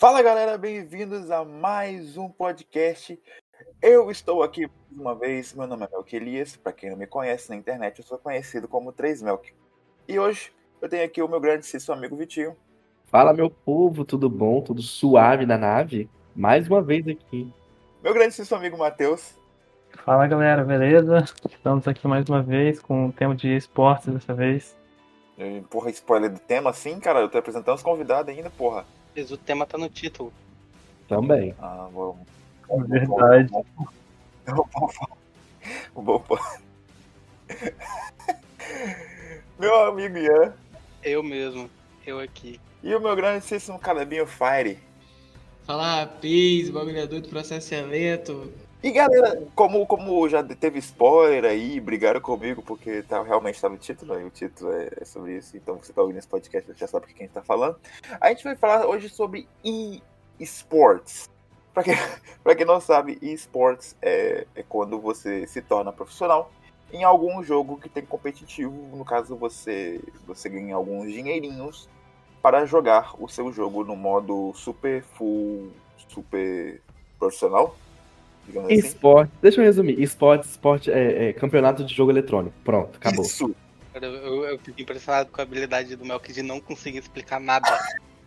Fala galera, bem-vindos a mais um podcast. Eu estou aqui mais uma vez, meu nome é Melk Elias, para quem não me conhece na internet, eu sou conhecido como 3 Melk. E hoje eu tenho aqui o meu grandíssimo amigo Vitinho. Fala meu povo, tudo bom? Tudo suave na nave? Mais uma vez aqui. Meu grandíssimo amigo Matheus. Fala galera, beleza? Estamos aqui mais uma vez com o tema de esportes dessa vez. Porra, spoiler do tema assim, cara, eu tô apresentando os convidados ainda, porra. Mas o tema tá no título. Também. Ah, vou... É verdade. Eu vou- eu vou- vou- Meu amigo Ian Eu mesmo. Eu aqui. e o meu grandíssimo Calebinho Fire. Falar pis, bagulho é doido, processo é lento. E galera, como, como já teve spoiler aí, brigaram comigo porque tá, realmente tá no título, aí o título é, é sobre isso, então você tá ouvindo esse podcast, já sabe quem tá falando. A gente vai falar hoje sobre e-sports. Pra quem, pra quem não sabe, e-sports é, é quando você se torna profissional em algum jogo que tem competitivo. No caso, você, você ganha alguns dinheirinhos para jogar o seu jogo no modo super full, super profissional. Digamos assim. Esporte, deixa eu resumir. Esporte, esporte é, é campeonato de jogo eletrônico. Pronto, acabou. Isso. Eu, eu fico impressionado com a habilidade do Melk de não conseguir explicar nada.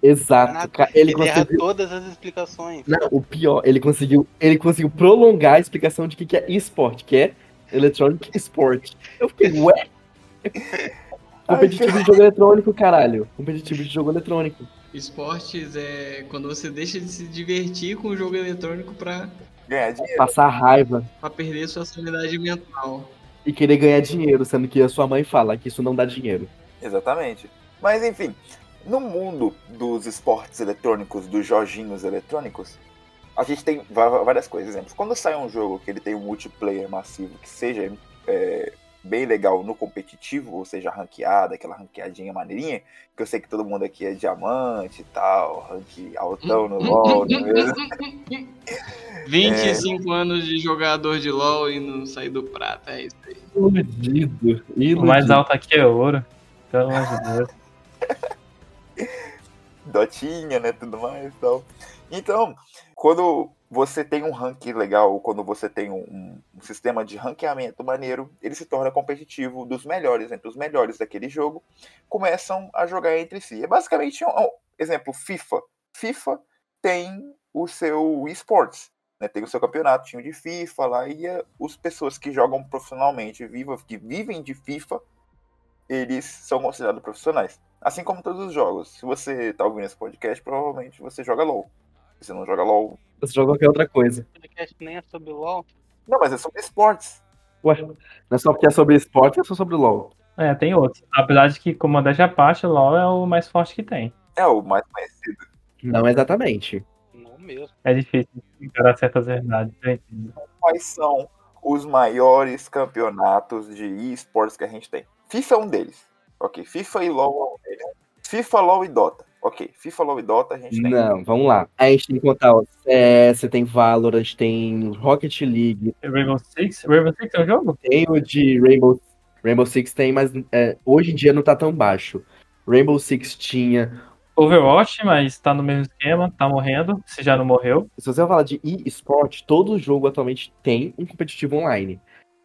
Exato. nada. Ele erra conseguiu. todas as explicações. Não, o pior, ele conseguiu, ele conseguiu prolongar a explicação de que que é esporte, que é Electronic Sport. Eu fiquei, ué? Competitivo de jogo eletrônico, caralho. Competitivo de jogo eletrônico. Esportes é quando você deixa de se divertir com o jogo eletrônico pra, Ganhar dinheiro. Passar raiva pra perder sua sanidade mental. e querer ganhar dinheiro, sendo que a sua mãe fala que isso não dá dinheiro. Exatamente. Mas enfim, no mundo dos esportes eletrônicos, dos joginhos eletrônicos, a gente tem várias coisas. Exemplos. Quando sai um jogo que ele tem um multiplayer massivo que seja é, bem legal no competitivo, ou seja, ranqueada, aquela ranqueadinha maneirinha, que eu sei que todo mundo aqui é diamante e tal, rank altão no LoL, não é mesmo? 25 anos de jogador de LoL e não sair do prata, é isso aí. Iludido. O Iludido. mais alto aqui é ouro. Pelo amor de Deus. dotinha, né, tudo mais e tal. Então, quando você tem um ranking legal, quando você tem um, um sistema de ranqueamento maneiro, ele se torna competitivo dos melhores, entre os melhores daquele jogo, começam a jogar entre si. É basicamente um, um exemplo, FIFA. FIFA tem o seu esports, né, tem o seu campeonato de FIFA lá, e eh, as pessoas que jogam profissionalmente, viva, que vivem de FIFA, eles são considerados profissionais. Assim como todos os jogos. Se você tá ouvindo esse podcast, provavelmente você joga LOL. Você não joga LOL. Você joga qualquer outra coisa. O podcast nem é sobre LOL. Não, mas é sobre esportes. Ué, não é só porque é sobre esporte, é só sobre LOL. É, tem outros. Apesar de que, como modéstia à parte, LoL é o mais forte que tem. É o mais conhecido. Não exatamente. Não mesmo. É difícil encarar certas verdades. entendo. Quais são os maiores campeonatos de esportes que a gente tem? FIFA é um deles. Ok. FIFA e LOL é um deles. FIFA, LOL e Dota. Ok. FIFA, LOL e Dota a gente tem. Não, vamos lá. A gente tem que contar o CS, tem Valorant, tem Rocket League, Rainbow Six? Rainbow Six é um jogo? tem o de Rainbow, Rainbow Six, tem, mas é, hoje em dia não tá tão baixo. Rainbow Six tinha. Overwatch, mas tá no mesmo esquema, tá morrendo, se já não morreu. Se você vai falar de e-sport, todo jogo atualmente tem um competitivo online.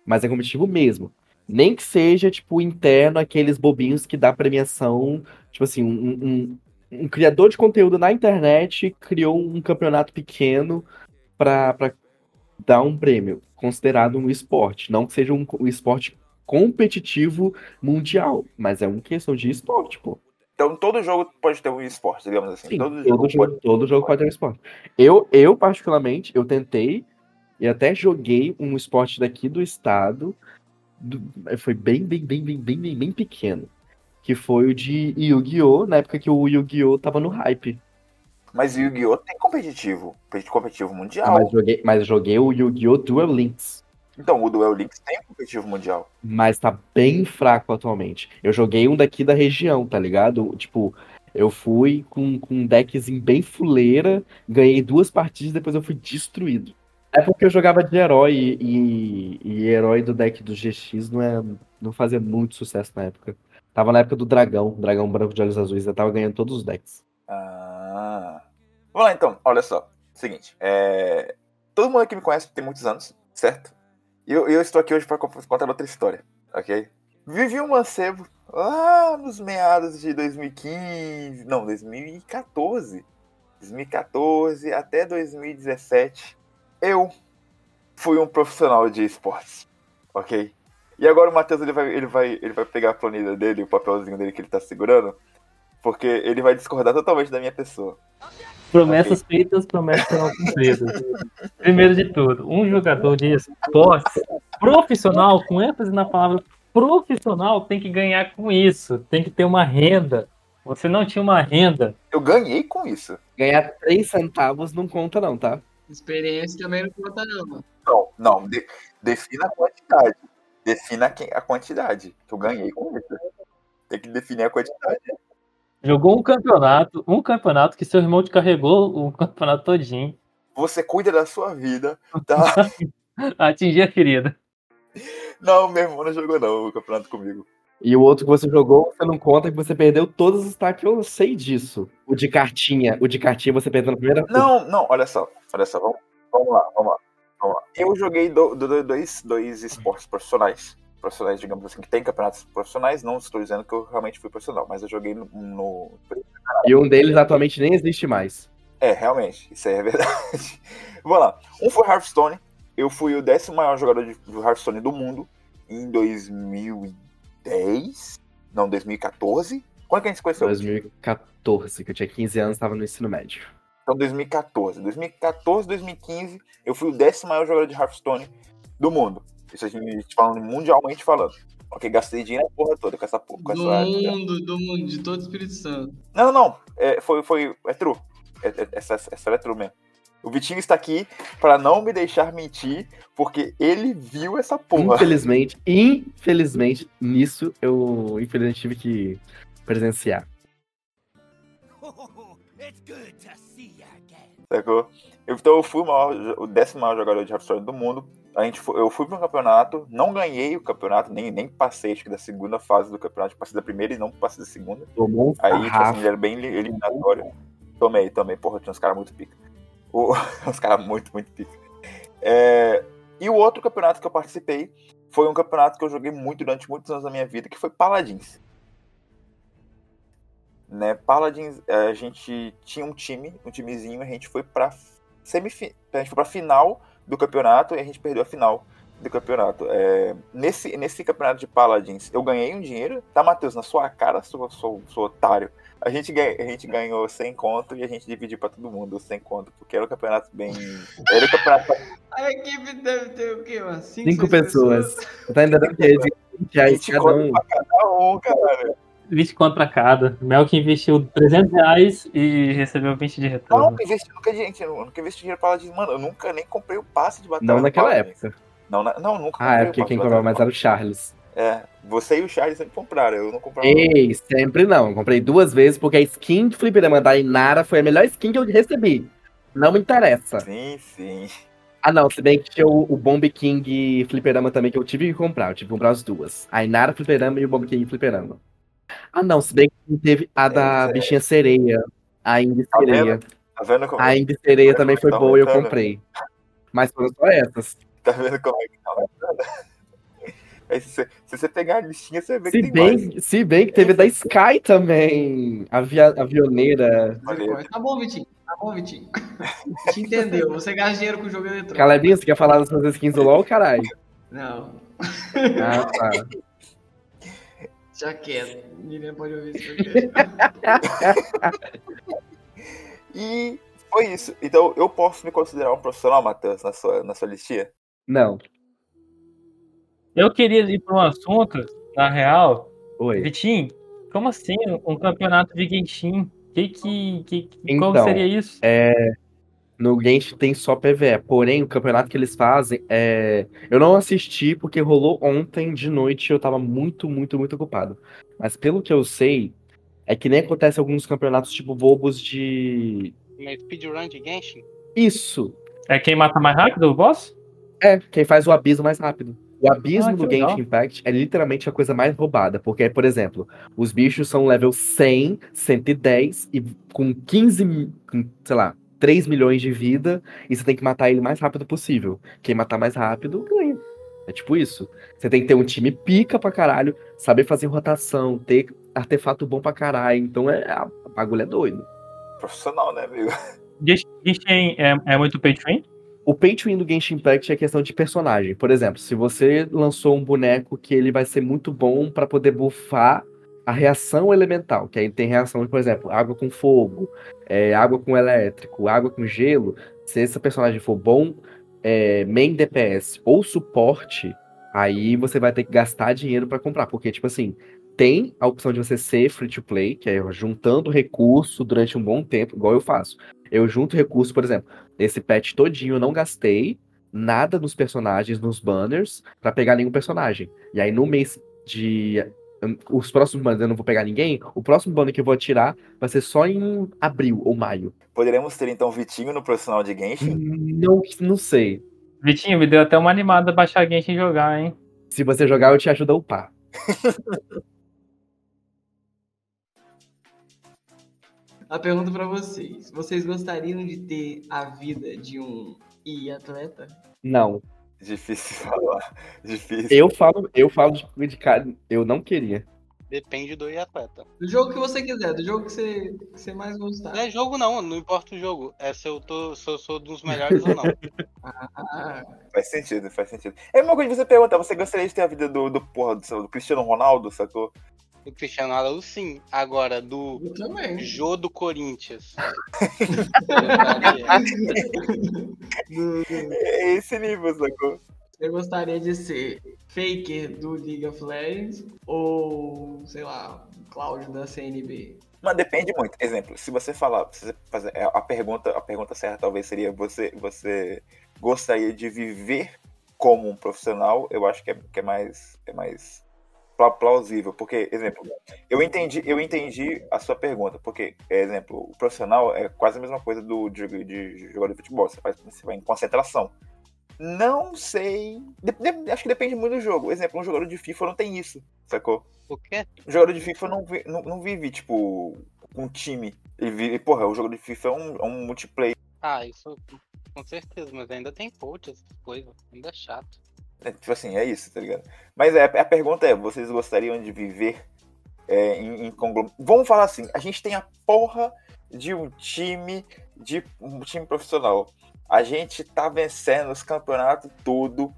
Mas é competitivo mesmo. Nem que seja, tipo, interno, aqueles bobinhos que dá premiação. Tipo assim, um, um, um criador de conteúdo na internet criou um campeonato pequeno pra dar um prêmio, considerado um esporte. Não que seja um, um esporte competitivo mundial, mas é uma questão de esporte, pô. Então todo jogo pode ter um esporte, digamos assim. Sim, todo, todo, jogo jogo, pode... todo jogo pode ter um esporte. Eu, eu, particularmente, eu tentei e até joguei um esporte daqui do estado. do- foi bem, bem, bem, bem, bem, bem, bem pequeno. Que foi o de Yu-Gi-Oh! Na época que o Yu-Gi-Oh! tava no hype. Mas Yu-Gi-Oh! tem competitivo. Competitivo Ah, mundial. mas, joguei, mas eu joguei o Yu-Gi-Oh! Duel Links. Então, o Duel Links tem competitivo mundial. Mas tá bem fraco atualmente. Eu joguei um daqui da região, tá ligado? Tipo, eu fui com, com um deckzinho bem fuleira, ganhei duas partidas depois eu fui destruído. É porque eu jogava de herói e, e herói do deck do GX não, é, não fazia muito sucesso na época. Tava na época do dragão, dragão branco de olhos azuis, eu tava ganhando todos os decks. Ah. Vamos lá então, olha só. Seguinte, é... todo mundo aqui me conhece tem muitos anos, certo? E eu, eu estou aqui hoje para contar outra história, ok? Vivi um mancebo lá nos meados de 2015, não, 2014. 2014 até 2017, eu fui um profissional de esportes, ok? E agora o Matheus ele vai, ele, vai, ele vai pegar a planilha dele, o papelzinho dele que ele tá segurando, porque ele vai discordar totalmente da minha pessoa. Promessas feitas, promessas não cumpridas. Primeiro de tudo, um jogador de esportes profissional, com ênfase na palavra profissional, tem que ganhar com isso, tem que ter uma renda. Você não tinha uma renda. Eu ganhei com isso. Ganhar 3 centavos não conta, não, tá? Experiência também não conta, não. mano. Não, não, de- defina a quantidade. Defina a quantidade. Que eu ganhei com isso. Tem que definir a quantidade. Jogou um campeonato, um campeonato que seu irmão te carregou o campeonato todinho. Você cuida da sua vida, tá? Atingir a ferida. Não, meu irmão não jogou não o campeonato comigo. E o outro que você jogou, você não conta que você perdeu todos os taques, eu sei disso. O de cartinha, o de cartinha você perdeu na primeira Não, não, olha só. Olha só, vamos, vamos lá, vamos lá. Lá. Eu joguei do- do- do- dois, dois esportes profissionais. Profissionais, digamos assim, que tem campeonatos profissionais. Não estou dizendo que eu realmente fui profissional, mas eu joguei no. no- E um deles atualmente nem existe mais. É, realmente, isso aí é verdade. Vamos lá. Um foi Hearthstone. Eu fui o décimo maior jogador de Hearthstone do mundo em 2010. Não, 2014. Quando que a gente se conheceu? 2014, que eu tinha 15 anos, tava no ensino médio. Então, 2014. 2014, 2015, eu fui o décimo maior jogador de Hearthstone do mundo. Isso a gente falando mundialmente falando. Ok, gastei dinheiro na porra toda com essa porra. Com Do essa... mundo, do mundo, de todo o Espírito Santo. Não, não, não. É, foi, foi. É true. É- é- essa, essa é true mesmo. O Vitinho está aqui para não me deixar mentir, porque ele viu essa porra. Infelizmente, infelizmente, nisso eu infelizmente tive que presenciar. Sacou? Então eu fui o, maior- o décimo maior jogador de Hearthstone do mundo. A gente foi- eu fui para um campeonato, não ganhei o campeonato, nem, nem passei acho que da segunda fase do campeonato. Passei da primeira e não passei da segunda. Tomou um Aí, tipo assim, ele era bem eli- eliminatório. Tomei, tomei. Porra, tinha uns caras muito pica. O- uns caras muito, muito pica. É, E o outro campeonato que eu participei foi um campeonato que eu joguei muito durante muitos anos da minha vida, que foi Paladins. Né, Paladins, é, a gente tinha um time, um timezinho, a gente foi pra semifi... a gente foi pra final do campeonato e a gente perdeu a final do campeonato. É, nesse, nesse campeonato de Paladins, eu ganhei um dinheiro, tá, Matheus? Na sua cara, sou, sou, sou otário. A gente, ganha- a gente ganhou 100 conto e a gente dividiu pra todo mundo os 100 conto, porque era um campeonato bem. Era um campeonato. A equipe deve ter o quê, mano? Cinco, Cinco seis pessoas. Você tá entendendo que é 20 reais 20 cada um. pra cada um, cara. 20 conto pra cada. Mel que investiu 300 reais e recebeu 20 de Eu retorno. nunca investi, nunca, gente, eu nunca investi dinheiro em Paladins, mano. Eu nunca nem comprei o passe de batalha. Não naquela Paladins. época. Não, na- não, nunca Ah, é comprei porque quem comprava mais era o Charles. É, você e o Charles sempre compraram, eu não comprava. Ei, sempre não. Comprei duas vezes porque a skin de Fliperama da Inara foi a melhor skin que eu recebi. Não me interessa. Sim, sim. Ah, não. Se bem que tinha o, o Bomb King Fliperama também que eu tive que comprar. Eu tive que comprar as duas. A Inara Fliperama e o Bomb King Fliperama. Ah, não. Se bem que teve a da É, é. bichinha sereia. A Indy Tá sereia. Tá vendo como, A Indy sereia Tá também foi tá boa e eu aumentando. comprei. Mas foram só essas. tá vendo como é que tá aumentando? Aí, se, você, se você pegar a listinha, você vê Se que tem mais. bem, se bem que teve da Sky também. A via- avioneira. Tá bom, Vitinho. Tá bom, Vitinho. Te entendeu. Você gasta dinheiro com o jogo eletrônico. Calebinho, você quer falar das suas skins do LoL, caralho? Não, Ah, tá. já quero. Ninguém pode ouvir podcast. E foi isso. Então eu posso me considerar um profissional, Matheus, na sua, na sua listinha? Não. Eu queria ir para um assunto, na real. Oi. Vitinho, como assim um campeonato de Genshin? Que que, que, que- qual Então, seria isso? No Genshin tem só PVE. Porém, o campeonato que eles fazem é. Eu não assisti porque rolou ontem de noite e eu tava muito, muito, muito ocupado. Mas pelo que eu sei, é que nem acontece alguns campeonatos tipo bobos de. Uma speedrun de Genshin? Isso! É quem mata mais rápido o boss? É, quem faz o abismo mais rápido. O abismo Ah, do legal. Genshin Impact é literalmente a coisa mais roubada. Porque, por exemplo, os bichos são level 100, 110 e com 15, mi- com, sei lá, 3 milhões de vida e você tem que matar ele o mais rápido possível. Quem matar mais rápido, ganha. É tipo isso. Você tem que ter um time pica pra caralho, saber fazer rotação, ter artefato bom pra caralho. Então é, a bagulho é doido. Profissional, né, amigo? Genshin é, é muito pay to win? O pay to win do Genshin Impact é questão de personagem. Por exemplo, se você lançou um boneco que ele vai ser muito bom pra poder buffar a reação elemental, que aí tem reação, por exemplo, água com fogo, é, água com elétrico, água com gelo. Se esse personagem for bom, é, main DPS ou suporte, aí você vai ter que gastar dinheiro pra comprar, porque tipo assim, tem a opção de você ser free to play, que é juntando recurso durante um bom tempo, igual eu faço. Eu junto recurso, por exemplo, esse patch todinho eu não gastei nada nos personagens, nos banners, pra pegar nenhum personagem. E aí no mês de os próximos banners eu não vou pegar ninguém, o próximo banner que eu vou tirar vai ser só em abril ou maio. Poderemos ter então Vitinho no profissional de Genshin? Não, não sei. Vitinho, me deu até uma animada baixar Genshin e jogar, hein? Se você jogar, eu te ajudo a upar. A pergunta pra vocês: vocês gostariam de ter a vida de um e-atleta? Não. Difícil falar. Difícil. Eu falo, eu falo de, de cara, eu não queria. Depende do atleta. Do jogo que você quiser, do jogo que você, que você mais gostar. Não é jogo não, não importa o jogo. É se eu, tô, se eu sou dos melhores ou não. Ah, Faz sentido, faz sentido. É a mesma coisa de você perguntar, você gostaria de ter a vida do, do, porra, do, do Cristiano Ronaldo, sacou? Do Cristiano Ronaldo, sim. Agora, do eu também. Jô do Corinthians. É esse nível, sacou? Você gostaria de ser faker do League of Legends ou, sei lá, Cláudio da CNB? Mas depende muito. Exemplo, se você falar, se você fazer, é, a pergunta, a pergunta certa talvez seria você, você gostaria de viver como um profissional? Eu acho que é, que é mais, é mais plausível, porque exemplo, eu entendi, eu entendi a sua pergunta, porque exemplo, o profissional é quase a mesma coisa do de, de jogador de futebol. Você, faz, você vai em concentração. Não sei. De- de- acho que depende muito do jogo. Exemplo, um jogador de FIFA não tem isso, sacou? O quê? O jogador de FIFA não, não, não vive, tipo, um time. Ele vive, porra, o jogo de FIFA é um, é um multiplayer. Ah, isso com certeza, mas ainda tem coach, essas coisas. Ainda é chato. É, tipo assim, é isso, tá ligado? Mas é, a pergunta é, vocês gostariam de viver é, em, em conglom- Vamos falar assim, a gente tem a porra de um time, de um time profissional. A gente tá vencendo os campeonatos tudo,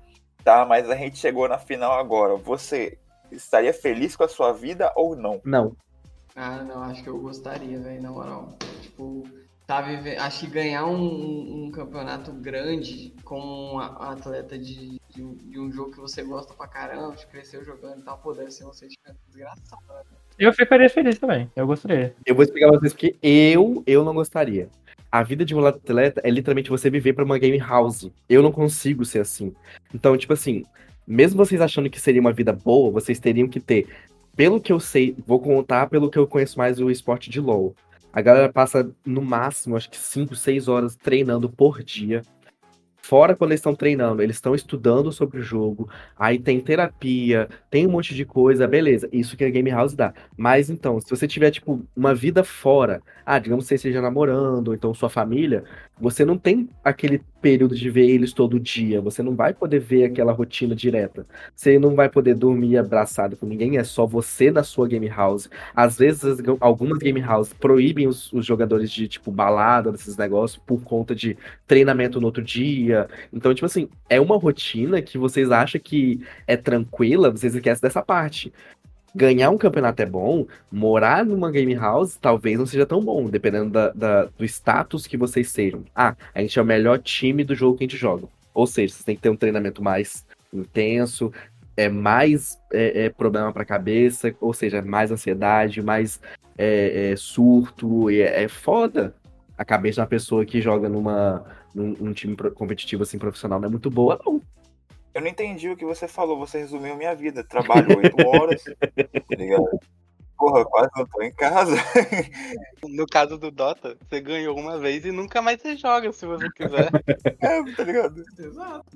tá? Mas a gente chegou na final agora. Você estaria feliz com a sua vida ou não? Não. Ah, não, acho que eu gostaria, velho, na moral. Tipo, tá vivendo. Acho que ganhar um, um- campeonato grande como um a- atleta de, de, um, de um jogo que você gosta pra caramba, de crescer jogando e tal, pô, deve ser um sentimento desgraçado. né? Eu ficaria feliz também. Eu gostaria. Eu vou explicar pra vocês porque eu, eu não gostaria. A vida de um atleta é literalmente você viver pra uma game house. Eu não consigo ser assim. Então, tipo assim, mesmo vocês achando que seria uma vida boa, vocês teriam que ter. Pelo que eu sei, vou contar pelo que eu conheço mais o esporte de LoL. A galera passa no máximo, acho que 5, 6 horas treinando por dia. Fora quando eles estão treinando, eles estão estudando sobre o jogo. Aí tem terapia, tem um monte de coisa, beleza. Isso que a Game House dá. Mas então, se você tiver, tipo, uma vida fora, ah, digamos que você esteja namorando, ou então sua família, você não tem aquele período de ver eles todo dia. Você não vai poder ver aquela rotina direta. Você não vai poder dormir abraçado com ninguém, é só você na sua Game House. Às vezes, as- algumas Game House proíbem os, os jogadores de, tipo, balada, desses negócios, por conta de treinamento no outro dia. Então, tipo assim, é uma rotina que vocês acham que é tranquila, vocês esquecem dessa parte. Ganhar um campeonato é bom, morar numa game house talvez não seja tão bom, dependendo da, da- do status que vocês sejam. Ah, a gente é o melhor time do jogo que a gente joga. Ou seja, vocês têm que ter um treinamento mais intenso, é mais é, é, problema pra cabeça, ou seja, mais ansiedade, mais é, é, surto, é, é foda. A cabeça de uma pessoa que joga numa, num, num time competitivo assim profissional não é muito boa, não. Eu não entendi o que você falou, você resumiu minha vida. Trabalho oito horas, tá ligado? Porra, quase não tô em casa. No caso do Dota, você ganhou uma vez e nunca mais você joga se você quiser. É, tá ligado? Exato.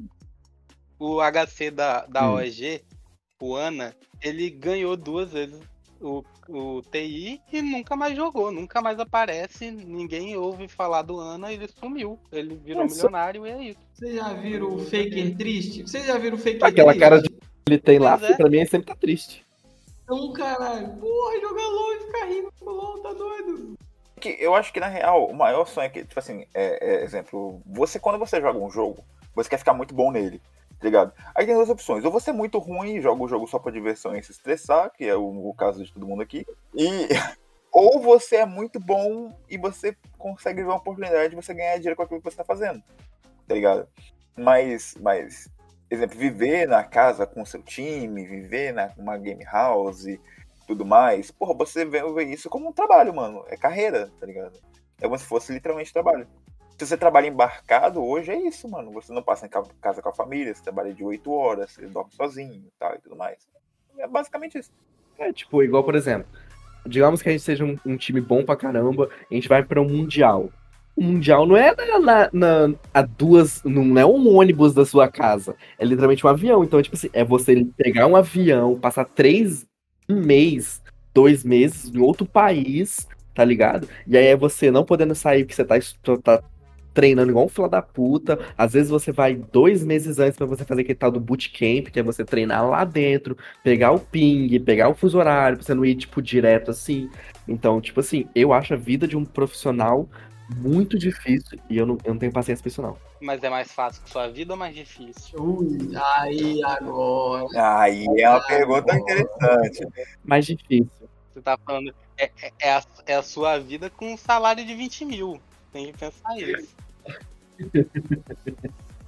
o HC da, da Hum. OEG, o Ana, ele ganhou duas vezes o, o TI e nunca mais jogou, nunca mais aparece, ninguém ouve falar do Ana, ele sumiu. Ele virou É, só- milionário e é isso. Vocês já viram o Faker triste? Vocês já viram o Faker Aquela triste? cara de que ele tem lá, é. pra mim, ele sempre tá triste. Então, caralho. Porra, jogar LOL e ficar rindo com LOL, tá doido? que eu acho que na real o maior sonho é que, tipo assim, é, é, exemplo, você quando você joga um jogo, você quer ficar muito bom nele, ligado? Aí tem duas opções, ou você é muito ruim e joga o jogo só pra diversão e se estressar, que é o, o caso de todo mundo aqui, e ou você é muito bom e você consegue ver uma oportunidade de você ganhar dinheiro com aquilo que você tá fazendo, tá ligado? Mas, mas exemplo, viver na casa com seu time, viver na uma game house, tudo mais, porra, você vê, vê isso como um trabalho, mano. É carreira, tá ligado? É como se fosse literalmente trabalho. Se você trabalha embarcado hoje, é isso, mano. Você não passa em ca- casa com a família, você trabalha de 8 horas, você dorme sozinho e tal e tudo mais. É basicamente isso. É tipo, igual, por exemplo, digamos que a gente seja um, um time bom pra caramba, a gente vai pra um Mundial. O Mundial não é na, na- na- a duas. Não é um ônibus da sua casa. É literalmente um avião. Então, tipo assim, é você pegar um avião, passar três, um mês, dois meses em outro país, tá ligado? E aí é você não podendo sair porque você tá, estu- tá treinando igual um fila da puta. Às vezes você vai dois meses antes pra você fazer aquele tal do bootcamp, que é você treinar lá dentro pegar o ping, pegar o fuso horário, pra você não ir, tipo, direto assim. Então, tipo assim, eu acho a vida de um profissional muito difícil e eu não, eu não tenho paciência pra isso, não. Mas é mais fácil que sua vida ou mais difícil? Ui, aí agora. Aí é uma pergunta interessante. Mais difícil. Você tá falando, é, é- é a, é a sua vida com um salário de 20 mil. Tem que pensar isso.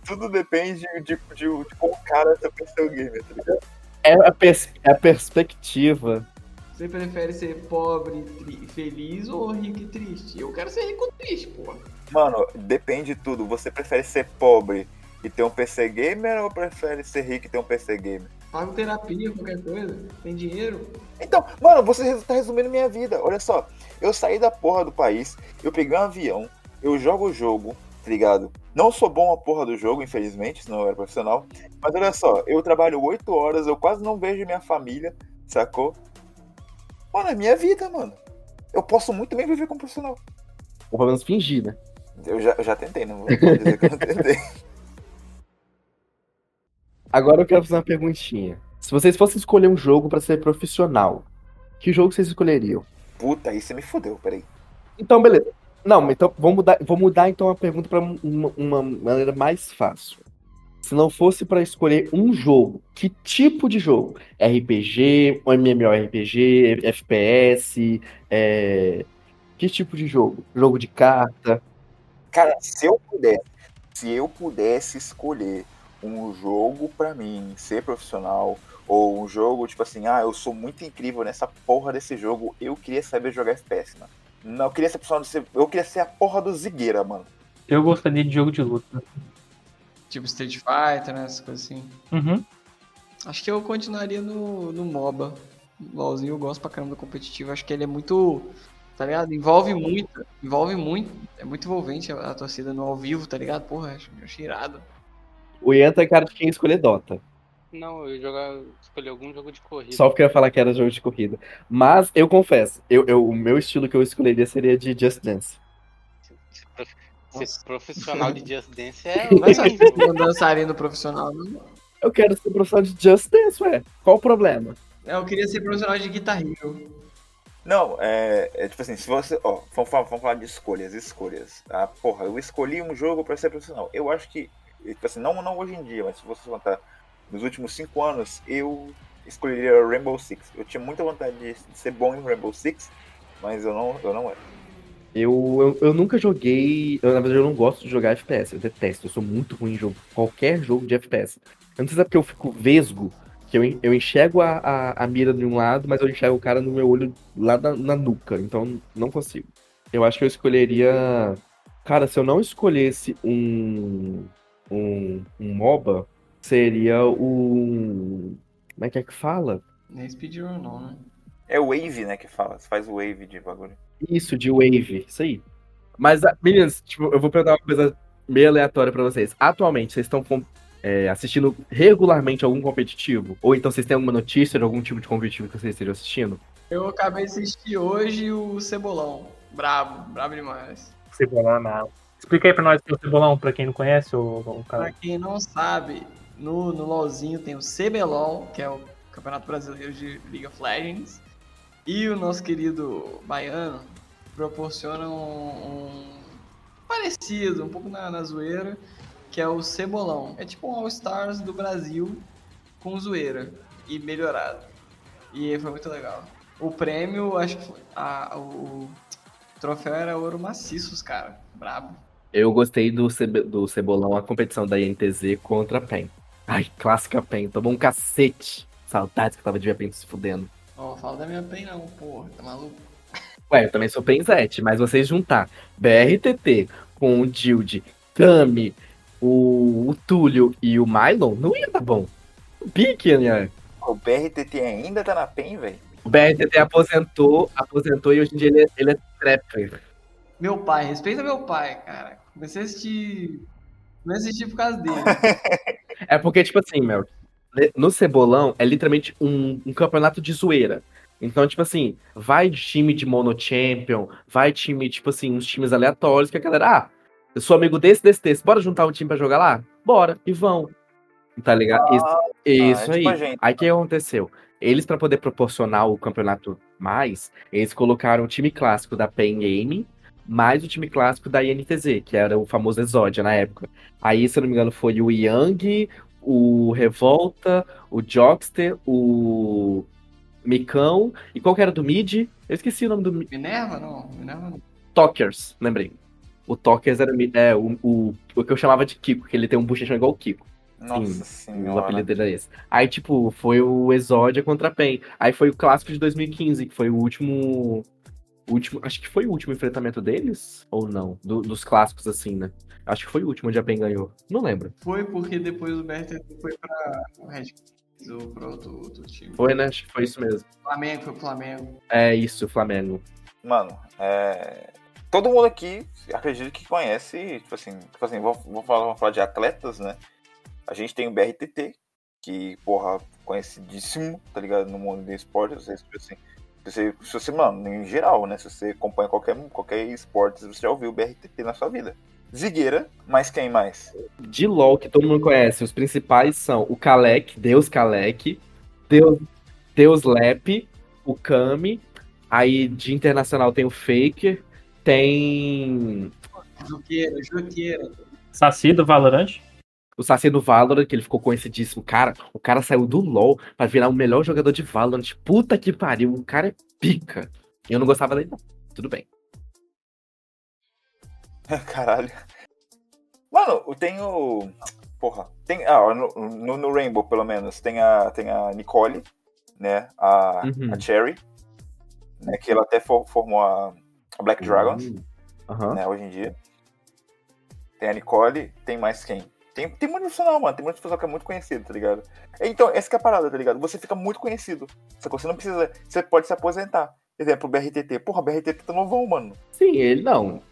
Tudo depende de, de, de, o cara é seu gamer, tá ligado? É a, pers- é a perspectiva. Você prefere ser pobre e feliz ou rico e triste? Eu quero ser rico e triste, porra. Mano, depende de tudo. Você prefere ser pobre e ter um PC gamer ou prefere ser rico e ter um PC gamer? Pago terapia, qualquer coisa. Tem dinheiro. Então, mano, você tá resumindo minha vida. Olha só, eu saí da porra do país, eu peguei um avião, eu jogo o jogo, tá ligado? Não sou bom a porra do jogo, infelizmente, senão eu era profissional. Mas olha só, eu trabalho 8 horas, eu quase não vejo minha família, sacou? Mano, é minha vida, mano. Eu posso muito bem viver como profissional. Ou pelo menos fingir, né? Eu já, eu já tentei, não vou dizer que eu não tentei. Agora eu quero fazer uma perguntinha. Se vocês fossem escolher um jogo pra ser profissional, que jogo vocês escolheriam? Puta, aí você me fudeu, peraí. Então, beleza. Não, então vou mudar, vou mudar então a pergunta pra uma, uma maneira mais fácil. Se não fosse pra escolher um jogo, que tipo de jogo? RPG, MMORPG, FPS, é... que tipo de jogo? Jogo de carta? Cara, se eu pudesse, se eu pudesse escolher um jogo pra mim ser profissional ou um jogo tipo assim, ah, eu sou muito incrível nessa porra desse jogo, eu queria saber jogar FPS, mano. Não, eu queria ser profissional, de ser- eu queria ser a porra do Zigueira, mano. Eu gostaria de jogo de luta. Tipo Street Fighter, né? Essas coisas assim. Uhum. Acho que eu continuaria no, no MOBA. LOLzinho eu gosto pra caramba do competitivo. Acho que ele é muito. Tá ligado? Envolve muito. Envolve muito. É muito envolvente a, a torcida no ao vivo, tá ligado? Porra, acho, acho irado. O Ian tem cara de quem escolher Dota. Não, eu ia jogar, escolhi algum jogo de corrida. Só porque eu ia falar que era jogo de corrida. Mas eu confesso, eu, eu- o meu estilo que eu escolheria seria de Just Dance. Ser prof- Ser profissional de Just Dance é um dançarino profissional. Não. Eu quero ser profissional de Just Dance, ué. Qual o problema? Eu queria ser profissional de Guitar Hero. Não, é, é tipo assim, se você. Ó, vamos falar, vamos falar de escolhas, escolhas. Ah, porra, eu escolhi um jogo pra ser profissional. Eu acho que, assim, não, não hoje em dia, mas se você contar nos últimos cinco anos, eu escolheria Rainbow Six. Eu tinha muita vontade de ser bom em Rainbow Six, mas eu não, eu não era. Eu, eu, eu nunca joguei. Eu, na verdade, eu não gosto de jogar FPS. Eu detesto. Eu sou muito ruim em jogo. Qualquer jogo de FPS. Eu não sei se é porque eu fico vesgo, que eu, eu enxergo a, a, a mira de um lado, mas eu enxergo o cara no meu olho lá na, na nuca. Então não consigo. Eu acho que eu escolheria. Cara, se eu não escolhesse um. Um, um MOBA, seria o. Como é que é que fala? Nem speedrun não, né? É Wave, né, que fala. Você faz Wave de bagulho. Isso, de Wave, isso aí. Mas, ah, meninas, tipo, eu vou perguntar uma coisa meio aleatória pra vocês. Atualmente, vocês estão com- é, assistindo regularmente algum competitivo? Ou então vocês têm alguma notícia de algum tipo de competitivo que vocês estejam assistindo? Eu acabei de assistir hoje o Cebolão. Brabo, brabo demais. Cebolão não. Explica aí pra nós o Cebolão, pra quem não conhece, o, o Pra cara. quem não sabe, no, no LoLzinho tem o CBLOL, que é o Campeonato Brasileiro de League of Legends. E o nosso querido Baiano proporciona um, um parecido, um pouco na, na zoeira, que é o Cebolão. É tipo um All-Stars do Brasil com zoeira e melhorado. E foi muito legal. O prêmio, acho que foi, a- o troféu era ouro maciços, cara. Brabo. Eu gostei do, Cebe- do Cebolão, a competição da INTZ contra a PEN. Ai, clássica PEN. Tomou um cacete. Saudades que eu tava de ver a PEN se fudendo. Ó, fala da minha PEN não, porra, tá maluco? Ué, eu também sou PENzete, mas vocês juntar BRTT com o Dilde, Kami, o, o Túlio e o Mylon, não ia dar bom. O pique, né? O BRTT ainda tá na PEN, velho. O BRTT aposentou, aposentou e hoje em dia ele, é- ele é trapper. Meu pai, respeita meu pai, cara. Comecei a assistir. Comecei a assistir por causa dele. É porque, tipo assim, Mel, no Cebolão é literalmente um, um campeonato de zoeira. Então, tipo assim, vai time de Mono Champion, vai time, tipo assim, uns times aleatórios que a galera, ah, eu sou amigo desse, desse, desse, bora juntar um time pra jogar lá? Bora, e vão. Tá ligado? Isso, isso é aí. tipo a gente. Aí o que aconteceu? Eles, pra poder proporcionar o campeonato mais, eles colocaram o time clássico da Pen Game mais o time clássico da INTZ, que era o famoso Exodia na época. Aí, se eu não me engano, foi o Yang, o Revolta, o Jockster, o Micão, e qual que era do mid? Eu esqueci o nome do mi- Minerva? Não, Minerva não. Talkers, lembrei. O Talkers era é, o, o, o que eu chamava de Kiko, que ele tem um bochechão igual o Kiko. Nossa Sim, O senhora. apelido era esse. Aí, tipo, foi o Exódia contra a PEN. Aí foi o clássico de 2015, que foi o último. O último acho que foi o último enfrentamento deles? Ou não? Do- dos clássicos, assim, né? Acho que foi o último onde a PEN ganhou. Não lembro. Foi porque depois o BRTT foi pra o Red Kings ou pra outro, outro time. Foi, né? Acho que foi isso mesmo. Flamengo, foi pro Flamengo. É isso, Flamengo. Mano, é. Todo mundo aqui, acredito que conhece, tipo assim, tipo assim, vou, vou falar, vamos falar de atletas, né? A gente tem o BRTT, que, porra, conhecidíssimo, tá ligado? No mundo do esporte, você, tipo assim, se você, se você, mano, em geral, né? Se você acompanha qualquer, qualquer esporte, você já ouviu o BRTT na sua vida. Zigueira, mas quem mais? De LoL, que todo mundo conhece, os principais são o Kalec, Deus Kalec, Deus, Deus Lep, o Kami. Aí de internacional tem o Faker, tem Juqueira, Juqueira. Saci do Valorant. O Saci do Valorant, que ele ficou conhecidíssimo. Cara, o cara saiu do LoL pra virar o melhor jogador de Valorant. Puta que pariu, o cara é pica. E eu não gostava dele, não. Tudo bem. Caralho. Mano, tem o. Porra. Tem. Ah, no, no, no Rainbow, pelo menos, tem a, tem a Nicole, né? A, Uhum. a Cherry. Né, que ela até for- formou a, a Black Dragons, Hum. Aham. né, hoje em dia. Tem a Nicole, tem mais quem? Tem, tem muito profissional, mano. Tem muito pessoal que é muito conhecido, tá ligado? Então, essa que é a parada, tá ligado? Você fica muito conhecido. Só que você não precisa. Você pode se aposentar. Exemplo, o BRTT. Porra, o BRTT tá novão, mano. Sim, ele não.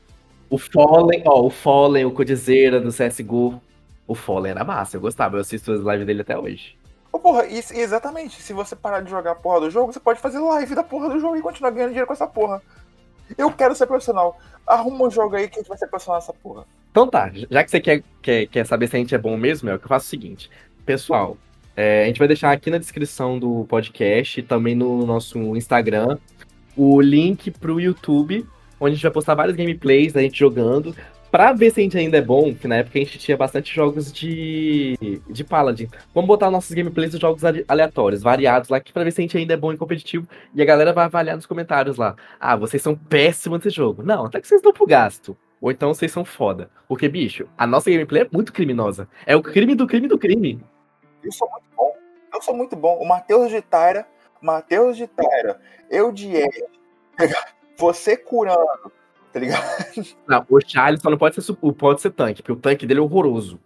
O Fallen, ó, o Fallen, o Codizeira do CSGO. O Fallen era massa, eu gostava, eu assisto as lives dele até hoje. Ô, porra, isso, exatamente. Se você parar de jogar a porra do jogo, você pode fazer live da porra do jogo e continuar ganhando dinheiro com essa porra. Eu quero ser profissional. Arruma um jogo aí que a gente vai ser profissional nessa porra. Então tá, já que você quer, quer, quer saber se a gente é bom mesmo, é que eu faço o seguinte. Pessoal, é, a gente vai deixar aqui na descrição do podcast e também no nosso Instagram o link pro YouTube, onde a gente vai postar vários gameplays da gente jogando, pra ver se a gente ainda é bom, que na época a gente tinha bastante jogos de, de Paladin. Vamos botar nossos gameplays de jogos ale- aleatórios, variados lá, que pra ver se a gente ainda é bom em competitivo, e a galera vai avaliar nos comentários lá. Ah, vocês são péssimos nesse jogo. Não, até que vocês dão pro gasto. Ou então vocês são foda. Porque, bicho, a nossa gameplay é muito criminosa. É o crime do crime do crime. Eu sou muito bom. Eu sou muito bom. O Matheus de Taira. Matheus de Taira. Eu de Ed. Você curando. Tá ligado? Não, o Charles só não pode ser, pode ser tanque, porque o tanque dele é horroroso.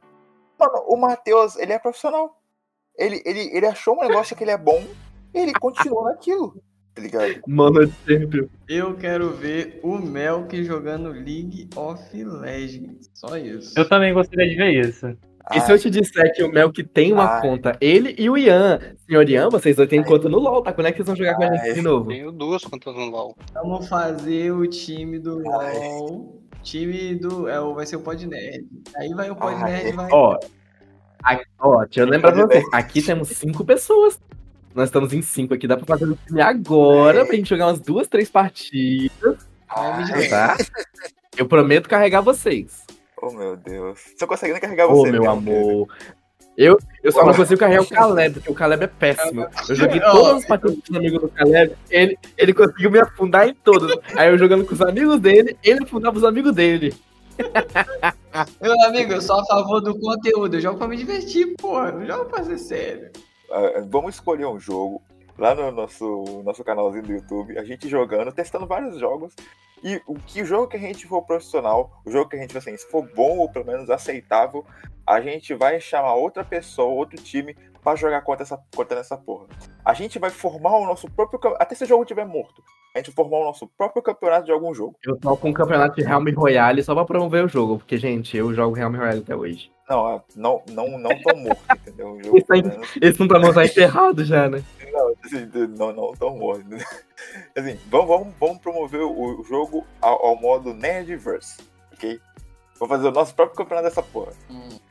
Mano, o Matheus, ele é profissional. Ele, ele, ele achou um negócio que ele é bom e ele continua naquilo. Tá ligado? Mano, é sempre. Eu quero ver o Melk jogando League of Legends. Só isso. Eu também gostaria de ver isso. E se eu te disser que o Mel que tem uma Ai. conta, ele e o Ian. Senhor Ian, vocês dois têm Ai. conta no LoL, tá? Quando é que vocês vão jogar com a gente Ai. de novo? Tenho duas contas no LoL. Vamos fazer o time do Ai. LOL. Time do. É, vai ser o Podnerd. Aí vai o Podnerd Ai. vai. Ó, aqui, ó, deixa eu lembrar pra vocês. Aqui temos cinco pessoas. Nós estamos em cinco aqui. Dá pra fazer o time agora pra gente jogar umas duas, três partidas, tá? Eu prometo carregar vocês. Oh, meu Deus. Tô conseguindo carregar Ô, você, meu querido. amor. Eu, eu só não consigo carregar o Caleb, porque o Caleb é péssimo. Eu joguei todas as partidas com os amigos do Caleb, ele, ele conseguiu me afundar em todas. Aí eu jogando com os amigos dele, ele afundava os amigos dele. Meu amigo, eu sou a favor do conteúdo. Eu jogo pra me divertir, porra. Não jogo pra ser sério. Ah, vamos escolher um jogo lá no nosso, nosso canalzinho do YouTube, a gente jogando, testando vários jogos. E o que o jogo que a gente for profissional, o jogo que a gente, assim, se for bom ou pelo menos aceitável, a gente vai chamar outra pessoa, outro time, pra jogar contra, essa, contra essa porra. A gente vai formar o nosso próprio. Até se o jogo estiver morto. A gente formar o nosso próprio campeonato de algum jogo. Eu tô com um campeonato de Realm Royale só pra promover o jogo, porque, gente, eu jogo Realm Royale até hoje. Não, ah, não, não, não tão morto, entendeu? Jogo, Esse não tá não tá enterrado já, né? Não, assim, não, não tão morto. Assim, vamos, vamos, vamos promover o, jogo ao, ao modo Nerdverse, ok? Vamos fazer o nosso próprio campeonato dessa porra.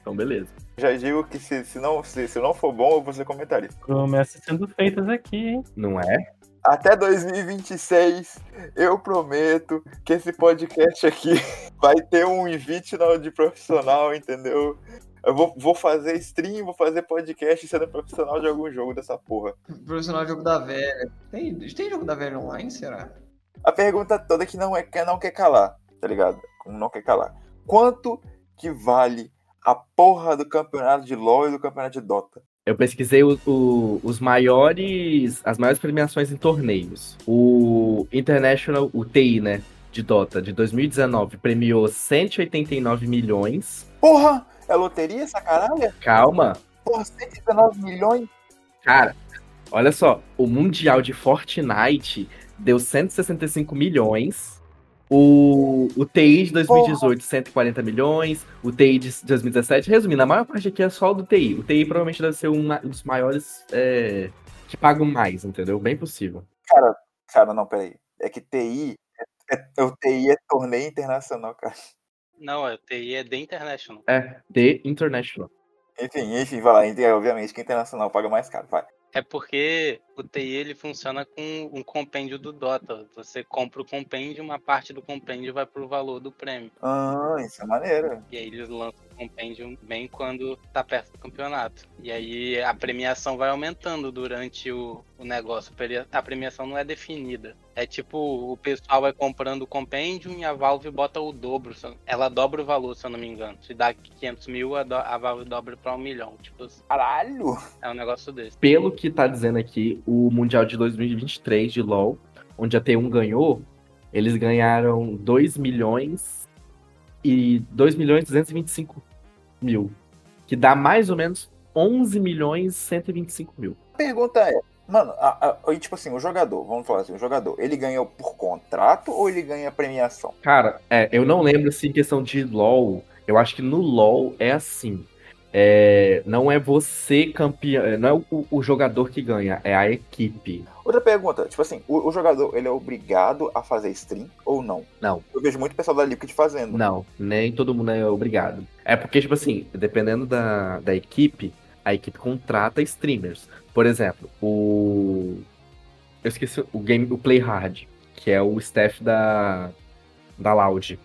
Então, beleza. Já digo que se, se, não, se, se não for bom, eu vou ser comentarista. Promessas sendo feitas aqui, hein? Não é? Até 2026, eu prometo que esse podcast aqui vai ter um invite de profissional, entendeu? Eu vou, vou fazer stream, vou fazer podcast sendo profissional de algum jogo dessa porra. Profissional de jogo da velha. Tem, tem jogo da velha online, será? A pergunta toda é que não, é, que não quer calar, tá ligado? Não quer calar. Quanto que vale a porra do campeonato de LoL e do campeonato de Dota? Eu pesquisei o- o- os maiores, as maiores premiações em torneios. O International, o TI, né, de Dota, de 2019, premiou 189 milhões. Porra! É loteria essa caralho? Calma, Porra, 119 milhões? cara, olha só, o Mundial de Fortnite deu 165 milhões. O, o TI de 2018, 140 milhões. O TI de 2017, resumindo, a maior parte aqui é só o do TI. O TI provavelmente deve ser um dos maiores é, que pagam mais, entendeu? Bem possível. Cara, não, peraí. É que TI. É, é- o TI é torneio internacional, cara. Não, a TI é The International. É, The International. Enfim, enfim, vai lá. Ent- Obviamente que internacional paga mais caro, vai. É porque o TI ele funciona com um compêndio do Dota. Você compra o compêndio, uma parte do compêndio vai pro valor do prêmio. Ah, isso é maneiro. E aí eles lançam o compêndio bem quando tá perto do campeonato. E aí a premiação vai aumentando durante o, o negócio. A premiação não é definida. É tipo, o pessoal vai comprando o compêndio e a Valve bota o dobro. Ela dobra o valor, se eu não me engano. Se dá 500 mil, a, do- a Valve dobra pra um milhão. Tipo, Caralho! é um negócio desse. Pelo que tá dizendo aqui, o Mundial de 2023 de LoL, onde a T1 ganhou, eles ganharam 2 milhões e 2 milhões e 225 mil. Que dá mais ou menos 11 milhões e 125 mil. A pergunta é, mano, a, a- tipo assim, o jogador, vamos falar assim, o jogador, ele ganhou por contrato ou ele ganha premiação? Cara, é, eu não lembro se em questão de LoL, eu acho que no LoL é assim. É, não é você campeão, não é o, o jogador que ganha, é a equipe. Outra pergunta, tipo assim, o, o jogador, ele é obrigado a fazer stream ou não? Não. Eu vejo muito pessoal da Liquid fazendo. Não, nem todo mundo é obrigado. É porque, tipo assim, dependendo da, da equipe, a equipe contrata streamers. Por exemplo, o. Eu esqueci o game, o Play Hard, que é o staff da. da Loud.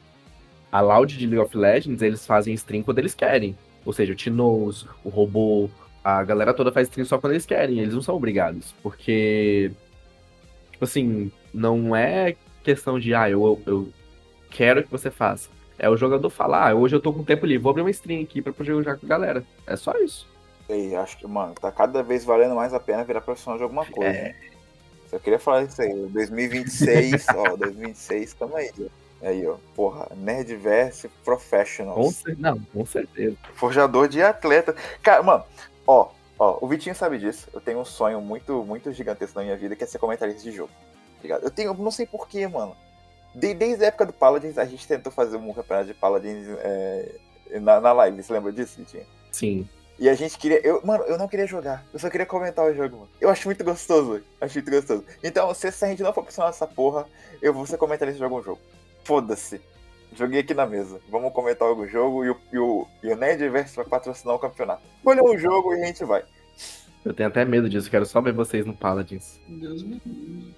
A Loud de League of Legends, eles fazem stream quando eles querem. Ou seja, o Tinoz, o Robô, a galera toda faz stream só quando eles querem. Eles não são obrigados. Porque. Tipo assim, não é questão de, ah, eu, eu quero que você faça. É o jogador falar, ah, hoje eu tô com tempo livre, vou abrir uma stream aqui pra poder jogar com a galera. É só isso. E acho que, mano, tá cada vez valendo mais a pena virar profissional de alguma coisa. É. Só queria falar isso aí. 2026, ó, 2026, tamo aí. Aí, ó. Porra, Nerdverse Com Professionals. cer- Não, com certeza. Forjador de atleta. Cara, mano, ó, ó, o Vitinho sabe disso. Eu tenho um sonho muito, muito gigantesco na minha vida, que é ser comentarista de jogo. tá ligado? Eu tenho, não sei porquê, mano. De- desde a época do Paladins, a gente tentou fazer um campeonato de Paladins é, na, na live. Você lembra disso, Vitinho? Sim. E a gente queria. Eu, mano, eu não queria jogar. Eu só queria comentar o jogo, mano. Eu acho muito gostoso. Acho muito gostoso. Então, se, se a gente não for funcionar essa porra, eu vou ser comentarista de algum jogo. Foda-se. Joguei aqui na mesa. Vamos comentar algum jogo e o, e o, e o Nerdverse vai patrocinar o campeonato. Escolha um jogo e a gente vai. Eu tenho até medo disso, quero só ver vocês no Paladins. Deus me livre.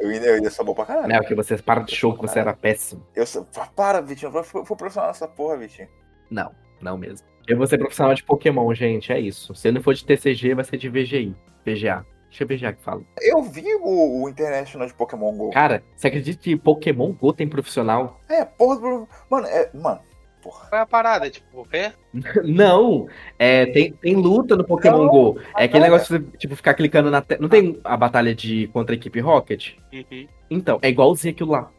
Eu ainda, eu ainda sou bom pra caralho. Não, porque vocês param de show que você era péssimo. Eu sou. Para, Vitinho. Eu vou, vou profissional nessa porra, Vitinho. Não, não mesmo. Eu vou ser profissional de Pokémon, gente, é isso. Se não for de TCG, vai ser de VGI. VGA. É VGA que fala. Eu vi o, o International de Pokémon GO. Cara, você acredita que Pokémon Go tem profissional? É, porra do. Mano, é. Mano, porra. Qual é a parada? Tipo, o quê? Não, é, tem, tem luta no Pokémon Não, Go. É aquele não, negócio de você, tipo, ficar clicando na tela. Não tem a batalha de contra a equipe Rocket? Uhum. Então, é igualzinho aquilo lá.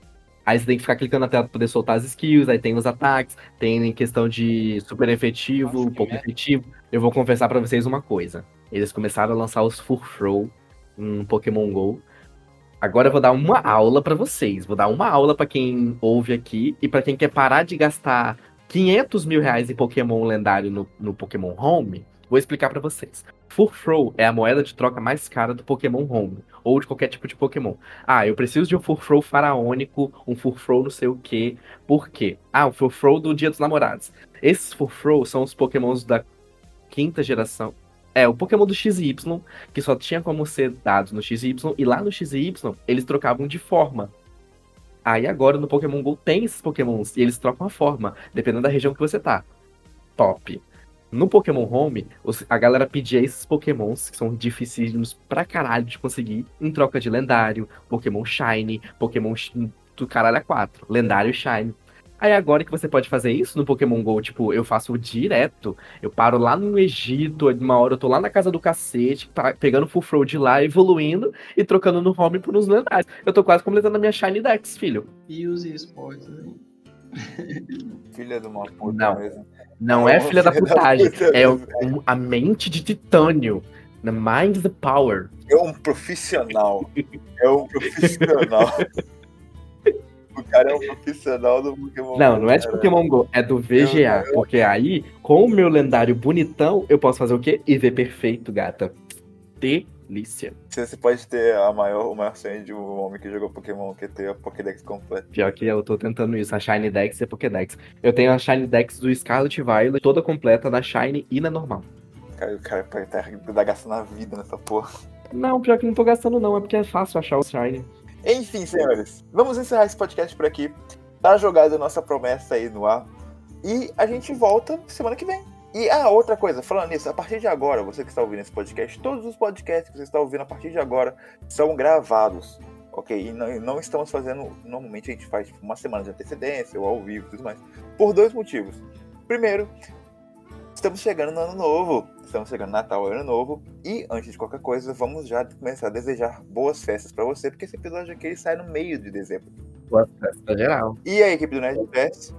Aí você tem que ficar clicando na tela pra poder soltar as skills, aí tem os ataques, tem em questão de super efetivo, Nossa, pouco merda. efetivo. Eu vou confessar pra vocês uma coisa. Eles começaram a lançar os Furfrow em Pokémon GO. Agora eu vou dar uma aula pra vocês. Vou dar uma aula pra quem ouve aqui e pra quem quer parar de gastar 500 mil reais em Pokémon lendário no, no Pokémon Home. Vou explicar pra vocês. Furfrow é a moeda de troca mais cara do Pokémon Home, ou de qualquer tipo de Pokémon. Ah, eu preciso de um Furfrow faraônico, um Furfrow não sei o quê. Por quê? Ah, o Furfrow do Dia dos Namorados. Esses Furfrow são os Pokémons da quinta geração. É, o Pokémon do XY, que só tinha como ser dados no XY, e lá no XY eles trocavam de forma. Aí agora no Pokémon GO tem esses Pokémons, e eles trocam a forma, dependendo da região que você tá. Top. No Pokémon Home, a galera pedia esses Pokémons, que são dificílimos pra caralho de conseguir, em troca de lendário, Pokémon Shiny, Pokémon do caralho a 4, lendário e Shiny. Aí agora que você pode fazer isso no Pokémon GO, tipo, eu faço direto. Eu paro lá no Egito, uma hora eu tô lá na casa do cacete, pegando full throw de lá, evoluindo e trocando no home por uns lendários. Eu tô quase completando a minha Shiny Dex, filho. E os esportes aí. Filha de uma puta Não. mesmo. Não é Não, filha da filha da putagem, puta é um- a mente de titânio. The mind the power. É um profissional. É um profissional. o cara é um profissional do Pokémon. Não, não é de. Pokémon GO, é do VGA. Porque aí, com o meu lendário bonitão, eu posso fazer o quê? IV perfeito, gata. Delícia. Você pode ter a maior, o maior sonho de um homem que jogou Pokémon, que é ter a Pokédex completa. Pior que eu tô tentando isso, a Shiny Dex e a Pokédex. Eu tenho a Shiny Dex do Scarlet Violet toda completa na Shiny e na normal. Cara, o cara estar tá gastando a vida nessa porra. Não, pior que não tô gastando não, é porque é fácil achar o Shiny. Enfim, senhores, vamos encerrar esse podcast por aqui. Tá jogada a nossa promessa aí no ar. E a gente volta semana que vem. E, ah, outra coisa, falando nisso, a partir de agora, você que está ouvindo esse podcast, todos os podcasts que você está ouvindo a partir de agora são gravados, ok? E não, e não estamos fazendo, normalmente a gente faz tipo, uma semana de antecedência, ou ao vivo e tudo mais, por dois motivos. Primeiro, estamos chegando no ano novo, estamos chegando no Natal, Ano Novo, e antes de qualquer coisa, vamos já começar a desejar boas festas para você, porque esse episódio aqui ele sai no meio de dezembro. Boa festa geral. E a equipe do Nerdverse,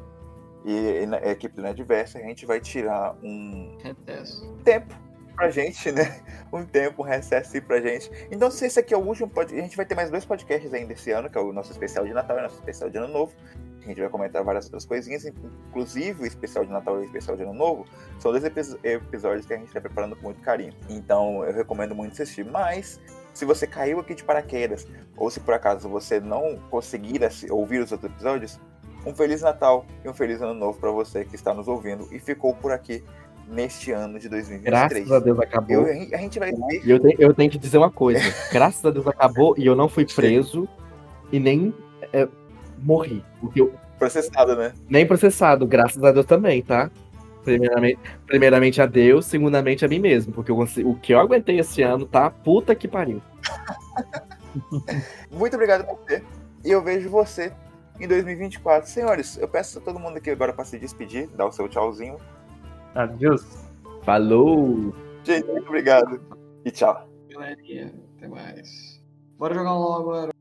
e a equipe do Nerdverse, a gente vai tirar um Retesso. tempo pra gente, né? Um tempo, um recesso aí pra gente. Então, se esse aqui é o último podcast, a gente vai ter mais dois podcasts ainda esse ano, que é o nosso especial de Natal e o nosso especial de Ano Novo. A gente vai comentar várias outras coisinhas, inclusive o especial de Natal e o especial de Ano Novo. São dois epi- episódios que a gente está preparando com muito carinho. Então, eu recomendo muito assistir. Mas, se você caiu aqui de paraquedas, ou se por acaso você não conseguir ouvir os outros episódios, um Feliz Natal e um Feliz Ano Novo pra você que está nos ouvindo e ficou por aqui neste ano de 2023. Graças a Deus acabou. Eu- a gente vai ver. Eu, te- eu tenho que dizer uma coisa. Graças a Deus acabou e eu não fui preso e nem é, morri. Porque eu, Processado, né? nem processado, graças a Deus também, tá? Primeiramente, primeiramente a Deus, segundamente a mim mesmo. Porque eu o que eu aguentei esse ano, tá? Puta que pariu. Muito obrigado por você. E eu vejo você em 2024. Senhores, eu peço a todo mundo aqui agora para se despedir, dar o seu tchauzinho. Adeus. Falou! Gente, muito obrigado. E tchau. Galerinha, até mais. Bora jogar um LOL agora.